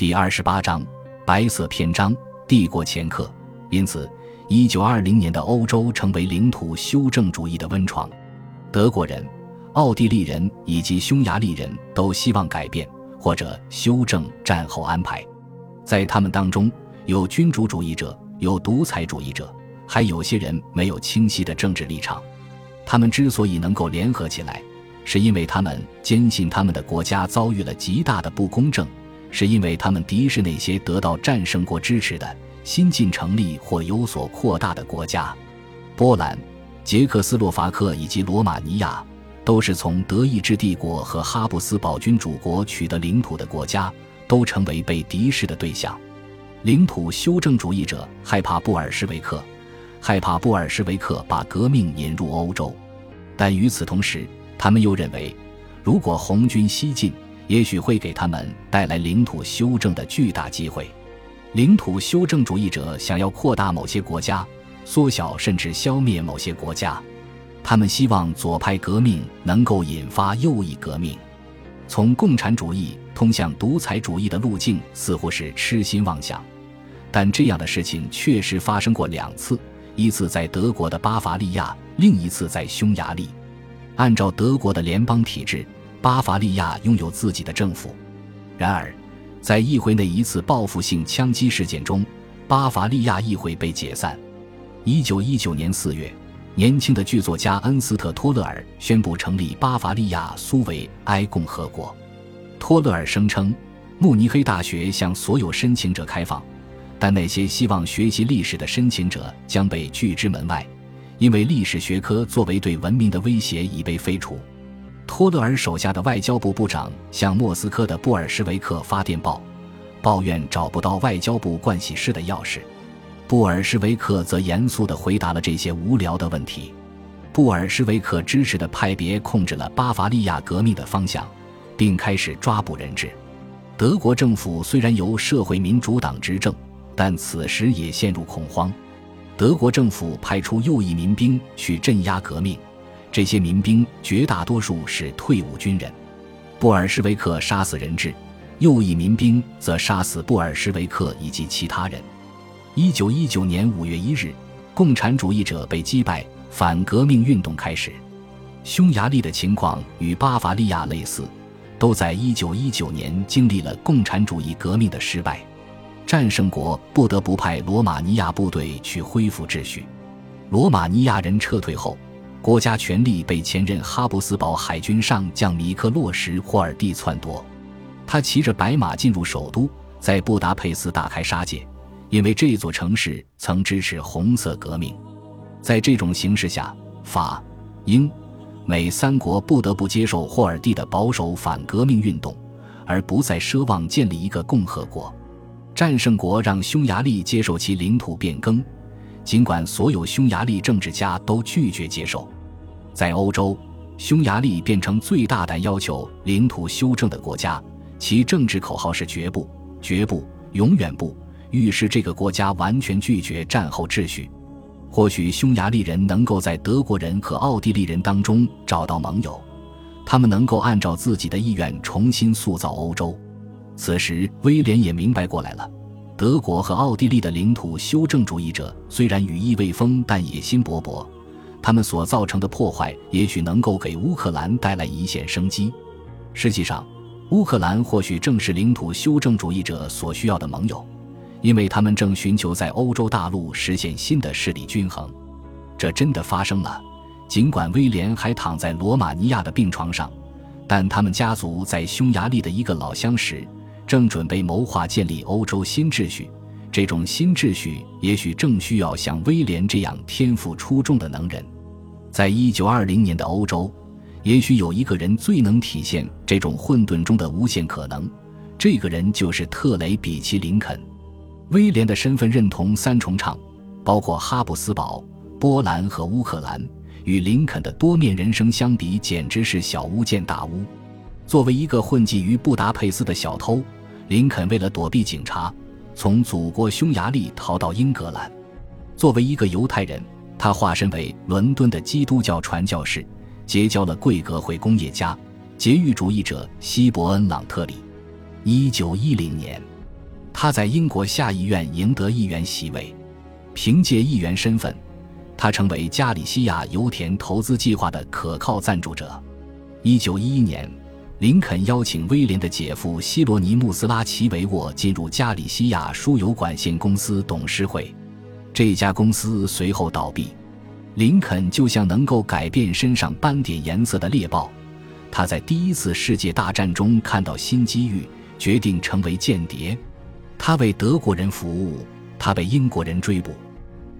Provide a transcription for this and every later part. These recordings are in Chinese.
第二十八章白色篇章：帝国前客。因此，一九二零年的欧洲成为领土修正主义的温床。德国人、奥地利人以及匈牙利人都希望改变或者修正战后安排。在他们当中，有君主主义者，有独裁主义者，还有些人没有清晰的政治立场。他们之所以能够联合起来，是因为他们坚信他们的国家遭遇了极大的不公正。是因为他们敌视那些得到战胜国支持的新近成立或有所扩大的国家，波兰、捷克斯洛伐克以及罗马尼亚都是从德意志帝国和哈布斯堡君主国取得领土的国家，都成为被敌视的对象。领土修正主义者害怕布尔什维克，害怕布尔什维克把革命引入欧洲，但与此同时，他们又认为，如果红军西进。也许会给他们带来领土修正的巨大机会。领土修正主义者想要扩大某些国家，缩小甚至消灭某些国家。他们希望左派革命能够引发右翼革命。从共产主义通向独裁主义的路径似乎是痴心妄想，但这样的事情确实发生过两次：一次在德国的巴伐利亚，另一次在匈牙利。按照德国的联邦体制。巴伐利亚拥有自己的政府，然而，在议会内一次报复性枪击事件中，巴伐利亚议会被解散。一九一九年四月，年轻的剧作家恩斯特·托勒尔宣布成立巴伐利亚苏维埃共和国。托勒尔声称，慕尼黑大学向所有申请者开放，但那些希望学习历史的申请者将被拒之门外，因为历史学科作为对文明的威胁已被废除。托勒尔手下的外交部部长向莫斯科的布尔什维克发电报，抱怨找不到外交部盥洗室的钥匙。布尔什维克则严肃地回答了这些无聊的问题。布尔什维克支持的派别控制了巴伐利亚革命的方向，并开始抓捕人质。德国政府虽然由社会民主党执政，但此时也陷入恐慌。德国政府派出右翼民兵去镇压革命。这些民兵绝大多数是退伍军人，布尔什维克杀死人质，右翼民兵则杀死布尔什维克以及其他人。一九一九年五月一日，共产主义者被击败，反革命运动开始。匈牙利的情况与巴伐利亚类似，都在一九一九年经历了共产主义革命的失败，战胜国不得不派罗马尼亚部队去恢复秩序。罗马尼亚人撤退后。国家权力被前任哈布斯堡海军上将米克洛什·霍尔蒂篡夺，他骑着白马进入首都，在布达佩斯大开杀戒，因为这座城市曾支持红色革命。在这种形势下，法、英、美三国不得不接受霍尔蒂的保守反革命运动，而不再奢望建立一个共和国。战胜国让匈牙利接受其领土变更。尽管所有匈牙利政治家都拒绝接受，在欧洲，匈牙利变成最大胆要求领土修正的国家。其政治口号是“绝不，绝不，永远不”，预示这个国家完全拒绝战后秩序。或许匈牙利人能够在德国人和奥地利人当中找到盟友，他们能够按照自己的意愿重新塑造欧洲。此时，威廉也明白过来了。德国和奥地利的领土修正主义者虽然羽翼未丰，但野心勃勃。他们所造成的破坏也许能够给乌克兰带来一线生机。实际上，乌克兰或许正是领土修正主义者所需要的盟友，因为他们正寻求在欧洲大陆实现新的势力均衡。这真的发生了。尽管威廉还躺在罗马尼亚的病床上，但他们家族在匈牙利的一个老相识。正准备谋划建立欧洲新秩序，这种新秩序也许正需要像威廉这样天赋出众的能人。在一九二零年的欧洲，也许有一个人最能体现这种混沌中的无限可能，这个人就是特雷比奇·林肯。威廉的身份认同三重唱，包括哈布斯堡、波兰和乌克兰，与林肯的多面人生相比，简直是小巫见大巫。作为一个混迹于布达佩斯的小偷。林肯为了躲避警察，从祖国匈牙利逃到英格兰。作为一个犹太人，他化身为伦敦的基督教传教士，结交了贵格会工业家、节欲主义者希伯恩·朗特里。一九一零年，他在英国下议院赢得议员席位，凭借议员身份，他成为加里西亚油田投资计划的可靠赞助者。一九一一年，林肯邀请威廉的姐夫希罗尼穆斯拉奇维沃进入加利西亚输油管线公司董事会，这家公司随后倒闭。林肯就像能够改变身上斑点颜色的猎豹，他在第一次世界大战中看到新机遇，决定成为间谍。他为德国人服务，他被英国人追捕，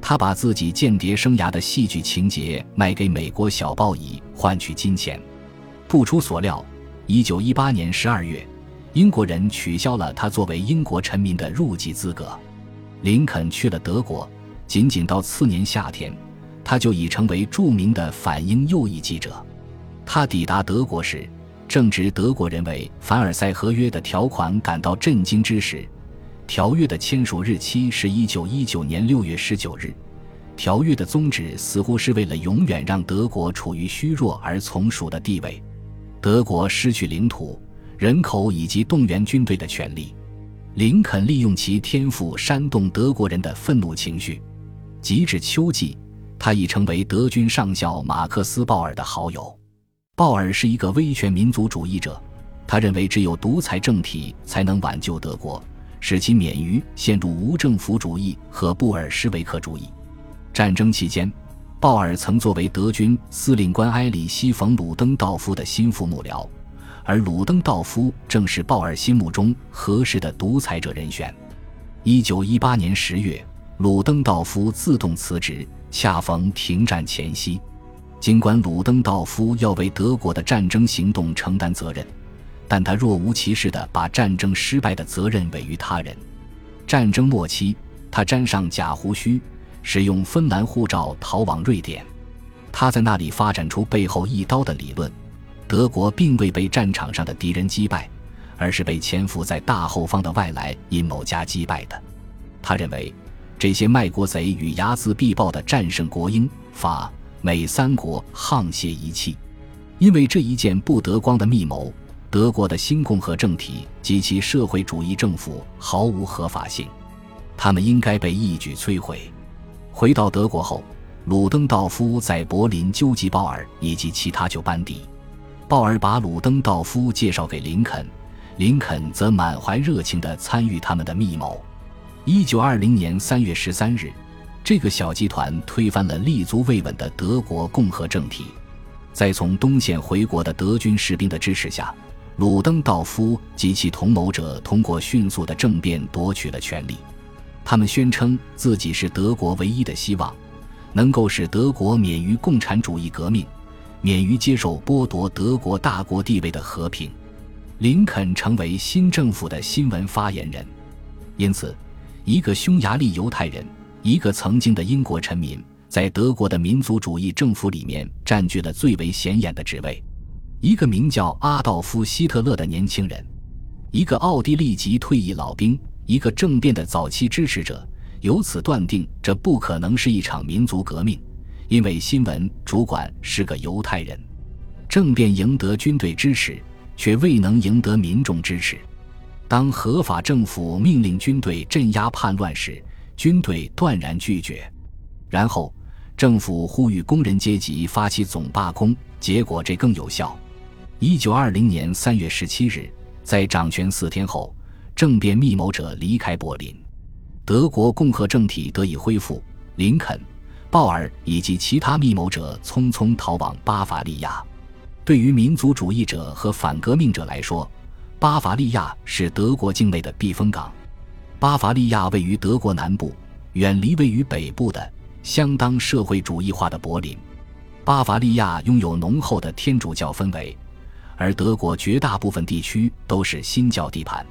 他把自己间谍生涯的戏剧情节卖给美国小报以换取金钱。不出所料，一九一八年十二月，英国人取消了他作为英国臣民的入籍资格。林肯去了德国，仅仅到次年夏天。他就已成为著名的反英右翼记者。他抵达德国时，正值德国人为凡尔赛合约的条款感到震惊之时。条约的签署日期是一九一九年六月十九日。条约的宗旨似乎是为了永远让德国处于虚弱而从属的地位。德国失去领土、人口以及动员军队的权利。林肯利用其天赋煽动德国人的愤怒情绪。及至秋季。他已成为德军上校马克思·鲍尔的好友。鲍尔是一个威权民族主义者，他认为只有独裁政体才能挽救德国，使其免于陷入无政府主义和布尔什维克主义。战争期间，鲍尔曾作为德军司令官埃里希·冯·鲁登道夫的心腹幕僚，而鲁登道夫正是鲍尔心目中合适的独裁者人选。一九一八年十月，鲁登道夫自动辞职。恰逢停战前夕，尽管鲁登道夫要为德国的战争行动承担责任，但他若无其事地把战争失败的责任委于他人。战争末期，他沾上假胡须，使用芬兰护照逃往瑞典。他在那里发展出背后一刀的理论：德国并未被战场上的敌人击败，而是被潜伏在大后方的外来阴谋家击败的。他认为。这些卖国贼与睚眦必报的战胜国英法美三国沆瀣一气，因为这一件不得光的密谋，德国的新共和政体及其社会主义政府毫无合法性，他们应该被一举摧毁。回到德国后，鲁登道夫在柏林纠集鲍尔以及其他旧班底，鲍尔把鲁登道夫介绍给林肯，林肯则满怀热情地参与他们的密谋。一九二零年三月十三日，这个小集团推翻了立足未稳的德国共和政体。在从东线回国的德军士兵的支持下，鲁登道夫及其同谋者通过迅速的政变夺取了权力。他们宣称自己是德国唯一的希望，能够使德国免于共产主义革命，免于接受剥夺德国大国地位的和平。林肯成为新政府的新闻发言人，因此。一个匈牙利犹太人，一个曾经的英国臣民，在德国的民族主义政府里面占据了最为显眼的职位。一个名叫阿道夫·希特勒的年轻人，一个奥地利籍退役老兵，一个政变的早期支持者，由此断定这不可能是一场民族革命，因为新闻主管是个犹太人。政变赢得军队支持，却未能赢得民众支持。当合法政府命令军队镇压叛乱时，军队断然拒绝。然后，政府呼吁工人阶级发起总罢工，结果这更有效。一九二零年三月十七日，在掌权四天后，政变密谋者离开柏林，德国共和政体得以恢复。林肯、鲍尔以及其他密谋者匆匆逃往巴伐利亚。对于民族主义者和反革命者来说，巴伐利亚是德国境内的避风港。巴伐利亚位于德国南部，远离位于北部的相当社会主义化的柏林。巴伐利亚拥有浓厚的天主教氛围，而德国绝大部分地区都是新教地盘。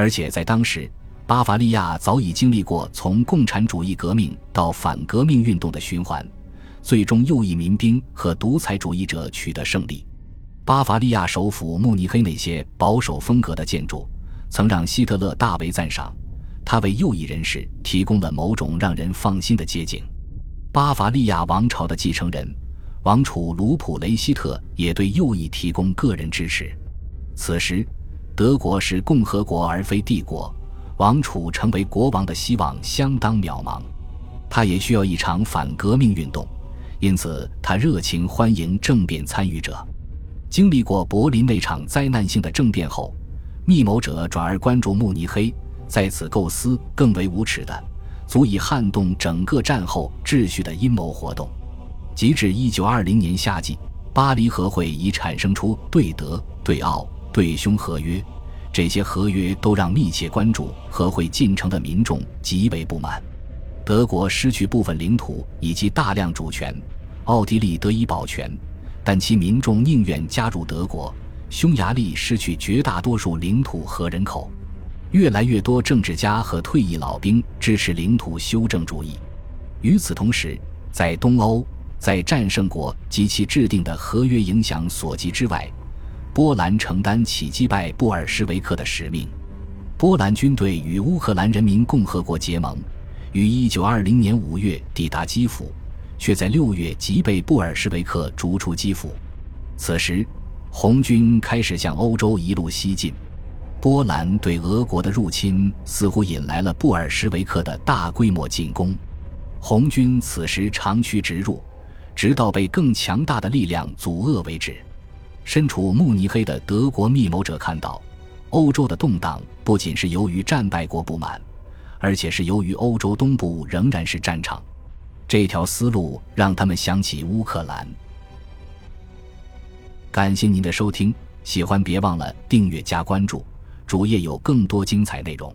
而且在当时，巴伐利亚早已经历过从共产主义革命到反革命运动的循环，最终右翼民兵和独裁主义者取得胜利。巴伐利亚首府慕尼黑那些保守风格的建筑，曾让希特勒大为赞赏。他为右翼人士提供了某种让人放心的街景。巴伐利亚王朝的继承人王储卢普雷希特也对右翼提供个人支持。此时，德国是共和国而非帝国，王储成为国王的希望相当渺茫。他也需要一场反革命运动，因此他热情欢迎政变参与者。经历过柏林那场灾难性的政变后，密谋者转而关注慕尼黑，在此构思更为无耻的、足以撼动整个战后秩序的阴谋活动。截至一九二零年夏季，巴黎和会已产生出对德、对奥、对匈合约，这些合约都让密切关注和会进程的民众极为不满。德国失去部分领土以及大量主权，奥地利得以保全，但其民众宁愿加入德国。匈牙利失去绝大多数领土和人口，越来越多政治家和退役老兵支持领土修正主义。与此同时，在东欧，在战胜国及其制定的合约影响所及之外，波兰承担起击败布尔什维克的使命。波兰军队与乌克兰人民共和国结盟。于一九二零年五月抵达基辅，却在六月即被布尔什维克逐出基辅。此时，红军开始向欧洲一路西进。波兰对俄国的入侵似乎引来了布尔什维克的大规模进攻。红军此时长驱直入，直到被更强大的力量阻遏为止。身处慕尼黑的德国密谋者看到，欧洲的动荡不仅是由于战败国不满。而且是由于欧洲东部仍然是战场，这条思路让他们想起乌克兰。感谢您的收听，喜欢别忘了订阅加关注，主页有更多精彩内容。